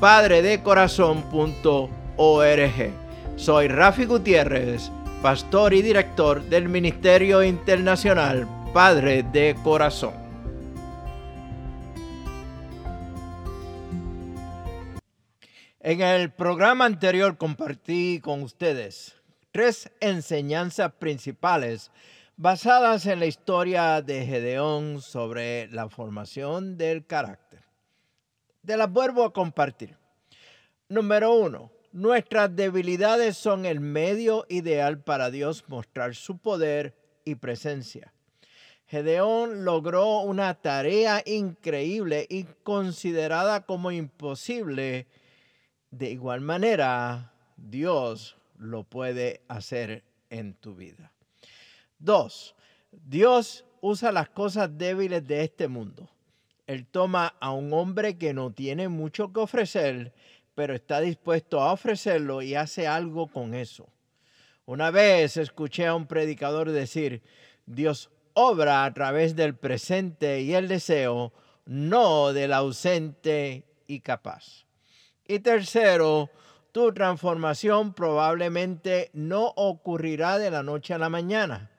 www.padredecorazon.org Soy Rafi Gutiérrez, pastor y director del Ministerio Internacional Padre de Corazón. En el programa anterior compartí con ustedes tres enseñanzas principales basadas en la historia de Gedeón sobre la formación del carácter. De las vuelvo a compartir. Número uno, nuestras debilidades son el medio ideal para Dios mostrar su poder y presencia. Gedeón logró una tarea increíble y considerada como imposible de igual manera, Dios lo puede hacer en tu vida. Dos, Dios usa las cosas débiles de este mundo. Él toma a un hombre que no tiene mucho que ofrecer, pero está dispuesto a ofrecerlo y hace algo con eso. Una vez escuché a un predicador decir, Dios obra a través del presente y el deseo, no del ausente y capaz. Y tercero, tu transformación probablemente no ocurrirá de la noche a la mañana,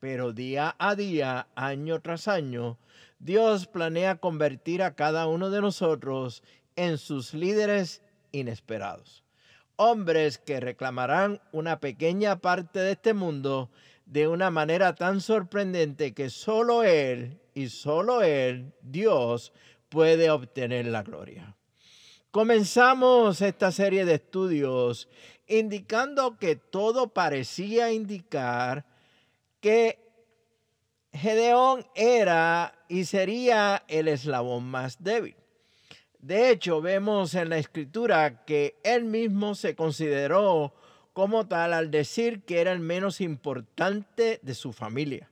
pero día a día, año tras año, Dios planea convertir a cada uno de nosotros en sus líderes inesperados. Hombres que reclamarán una pequeña parte de este mundo de una manera tan sorprendente que solo Él y solo Él, Dios, puede obtener la gloria. Comenzamos esta serie de estudios indicando que todo parecía indicar que Gedeón era y sería el eslabón más débil. De hecho, vemos en la escritura que él mismo se consideró como tal al decir que era el menos importante de su familia.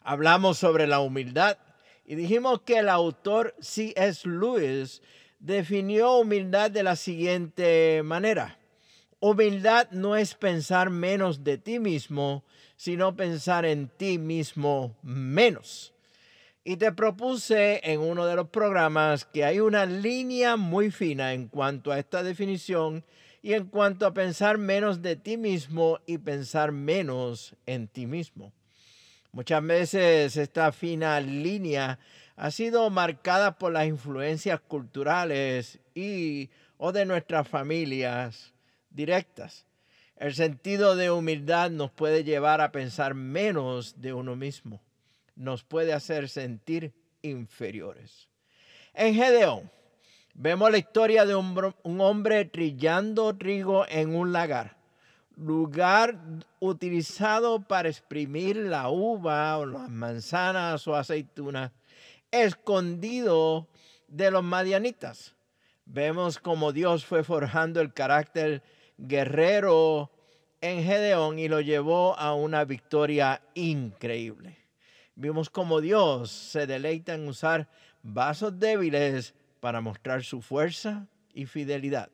Hablamos sobre la humildad y dijimos que el autor C.S. Lewis definió humildad de la siguiente manera. Humildad no es pensar menos de ti mismo, sino pensar en ti mismo menos. Y te propuse en uno de los programas que hay una línea muy fina en cuanto a esta definición y en cuanto a pensar menos de ti mismo y pensar menos en ti mismo. Muchas veces esta fina línea ha sido marcada por las influencias culturales y o de nuestras familias directas. El sentido de humildad nos puede llevar a pensar menos de uno mismo. Nos puede hacer sentir inferiores. En Gedeón vemos la historia de un, hombre trillando trigo en un lagar, lugar utilizado para exprimir la uva o las manzanas o aceitunas escondido de los madianitas. Vemos como Dios fue forjando el carácter guerrero en Gedeón y lo llevó a una victoria increíble. Vimos como Dios se deleita en usar vasos débiles para mostrar su fuerza y fidelidad.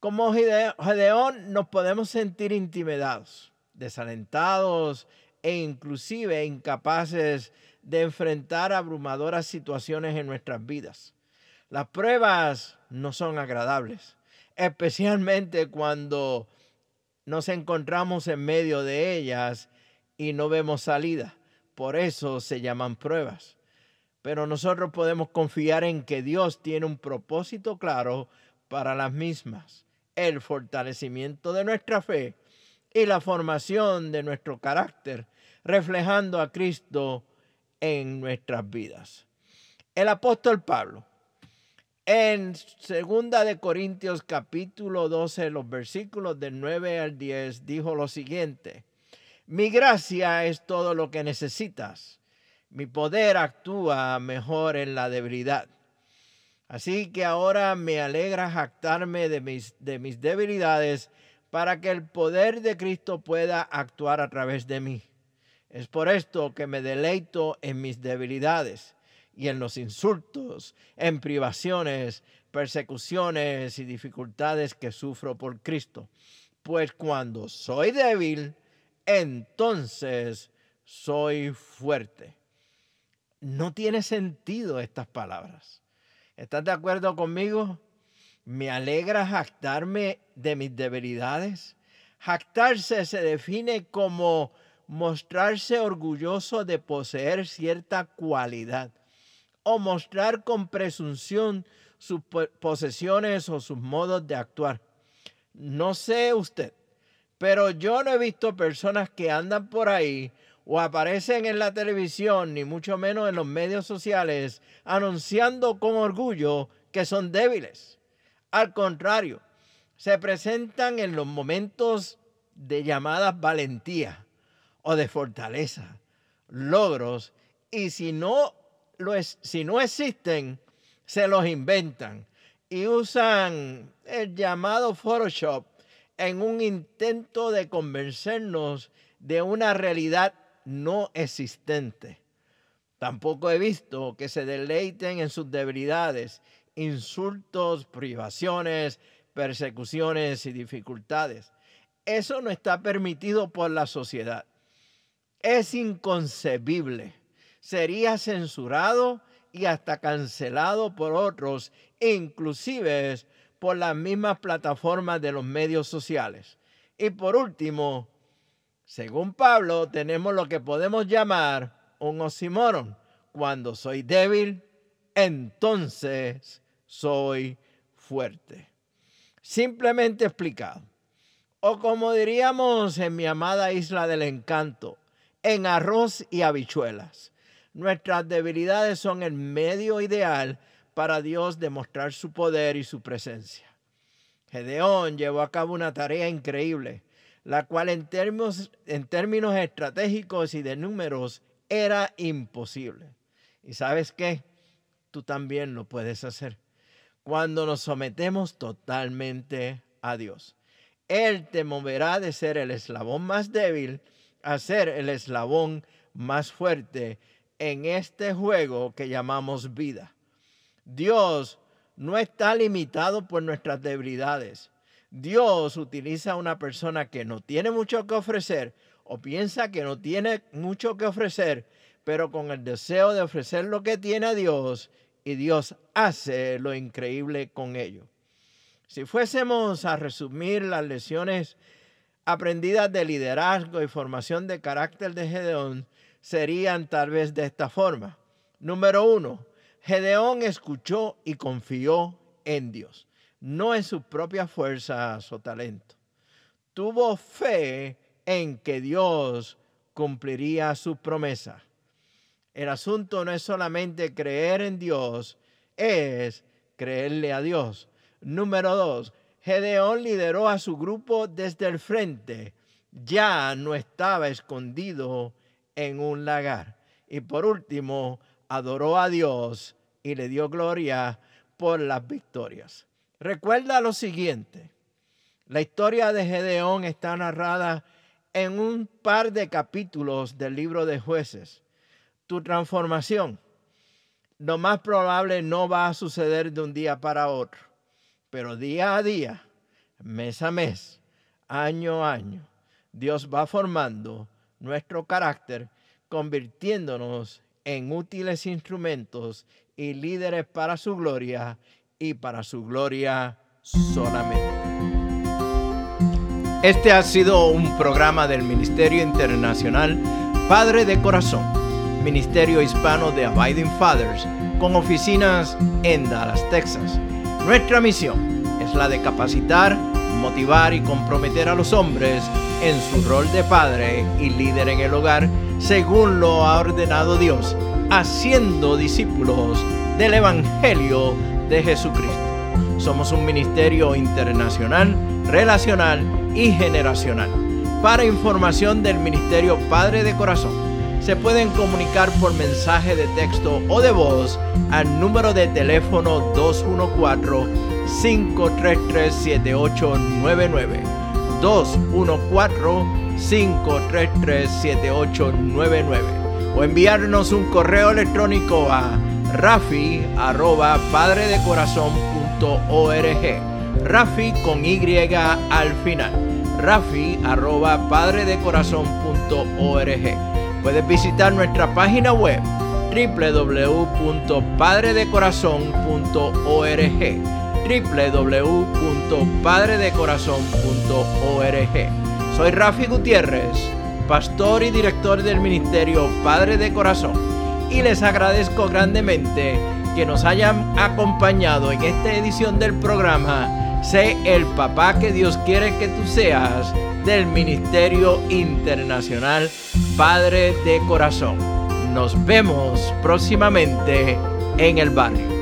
Como Gedeón nos podemos sentir intimidados, desalentados e inclusive incapaces de enfrentar abrumadoras situaciones en nuestras vidas. Las pruebas no son agradables, especialmente cuando nos encontramos en medio de ellas y no vemos salida. Por eso se llaman pruebas. Pero nosotros podemos confiar en que Dios tiene un propósito claro para las mismas, el fortalecimiento de nuestra fe y la formación de nuestro carácter, reflejando a Cristo en nuestras vidas. El apóstol Pablo, en segunda de Corintios capítulo 12, los versículos del 9 al 10, dijo lo siguiente: Mi gracia es todo lo que necesitas. Mi poder actúa mejor en la debilidad. Así que ahora me alegra jactarme de mis, de mis debilidades para que el poder de Cristo pueda actuar a través de mí. Es por esto que me deleito en mis debilidades y en los insultos, en privaciones, persecuciones y dificultades que sufro por Cristo. Pues cuando soy débil, entonces soy fuerte. No tiene sentido estas palabras. ¿Estás de acuerdo conmigo? Me alegra jactarme de mis debilidades. Jactarse se define como mostrarse orgulloso de poseer cierta cualidad o mostrar con presunción sus posesiones o sus modos de actuar. No sé usted, pero yo no he visto personas que andan por ahí o aparecen en la televisión, ni mucho menos en los medios sociales, anunciando con orgullo que son débiles. Al contrario, se presentan en los momentos de llamadas valentía o de fortaleza, logros, y si no, si no existen, se los inventan y usan el llamado Photoshop en un intento de convencernos de una realidad no existente. Tampoco he visto que se deleiten en sus debilidades insultos, privaciones, persecuciones y dificultades. Eso no está permitido por la sociedad. Es inconcebible. Sería censurado y hasta cancelado por otros, inclusive por las mismas plataformas de los medios sociales. Y por último, según Pablo, tenemos lo que podemos llamar un oxímoron. Cuando soy débil, entonces soy fuerte. Simplemente explicado. O como diríamos en mi amada isla del encanto, en arroz y habichuelas. Nuestras debilidades son el medio ideal para Dios demostrar su poder y su presencia. Gedeón llevó a cabo una tarea increíble, la cual en términos, en términos estratégicos y de números era imposible. ¿Y sabes qué? Tú también lo puedes hacer cuando nos sometemos totalmente a Dios. Él te moverá de ser el eslabón más débil a ser el eslabón más fuerte en este juego que llamamos vida. Dios no está limitado por nuestras debilidades. Dios utiliza a una persona que no tiene mucho que ofrecer o piensa que no tiene mucho que ofrecer, pero con el deseo de ofrecer lo que tiene a Dios y Dios hace lo increíble con ello. Si fuésemos a resumir las lecciones aprendidas de liderazgo y formación de carácter de Gedeón, serían tal vez de esta forma. Número uno, Gedeón escuchó y confió en Dios, no en sus propias fuerzas o talento. Tuvo fe en que Dios cumpliría su promesa. El asunto no es solamente creer en Dios, es creerle a Dios. Número dos, Gedeón lideró a su grupo desde el frente. Ya no estaba escondido en un lagar. Y por último, adoró a Dios y le dio gloria por las victorias. Recuerda lo siguiente. La historia de Gedeón está narrada en un par de capítulos del libro de jueces tu transformación, lo más probable no va a suceder de un día para otro, pero día a día, mes a mes, año a año, Dios va formando nuestro carácter, convirtiéndonos en útiles instrumentos y líderes para su gloria y para su gloria solamente. Este ha sido un programa del Ministerio Internacional Padre de Corazón Ministerio Hispano de Abiding Fathers, con oficinas en Dallas, Texas. Nuestra misión es la de capacitar, motivar y comprometer a los hombres en su rol de padre y líder en el hogar, según lo ha ordenado Dios, haciendo discípulos del Evangelio de Jesucristo. Somos un ministerio internacional, relacional y generacional. Para información del Ministerio Padre de Corazón, se pueden comunicar por mensaje de texto o de voz al número de teléfono 214-533-7899. 214-533-7899. O enviarnos un correo electrónico a rafi arroba padredecorazon.org. Rafi con Y al final. Rafi arroba padredecorazon.org Puedes visitar nuestra página web www.padredecorazon.org www.padredecorazon.org Soy Rafi Gutiérrez, pastor y director del ministerio Padre de Corazón y les agradezco grandemente que nos hayan acompañado en esta edición del programa Sé el papá que Dios quiere que tú seas del Ministerio Internacional Padre de Corazón. Nos vemos próximamente en el barrio.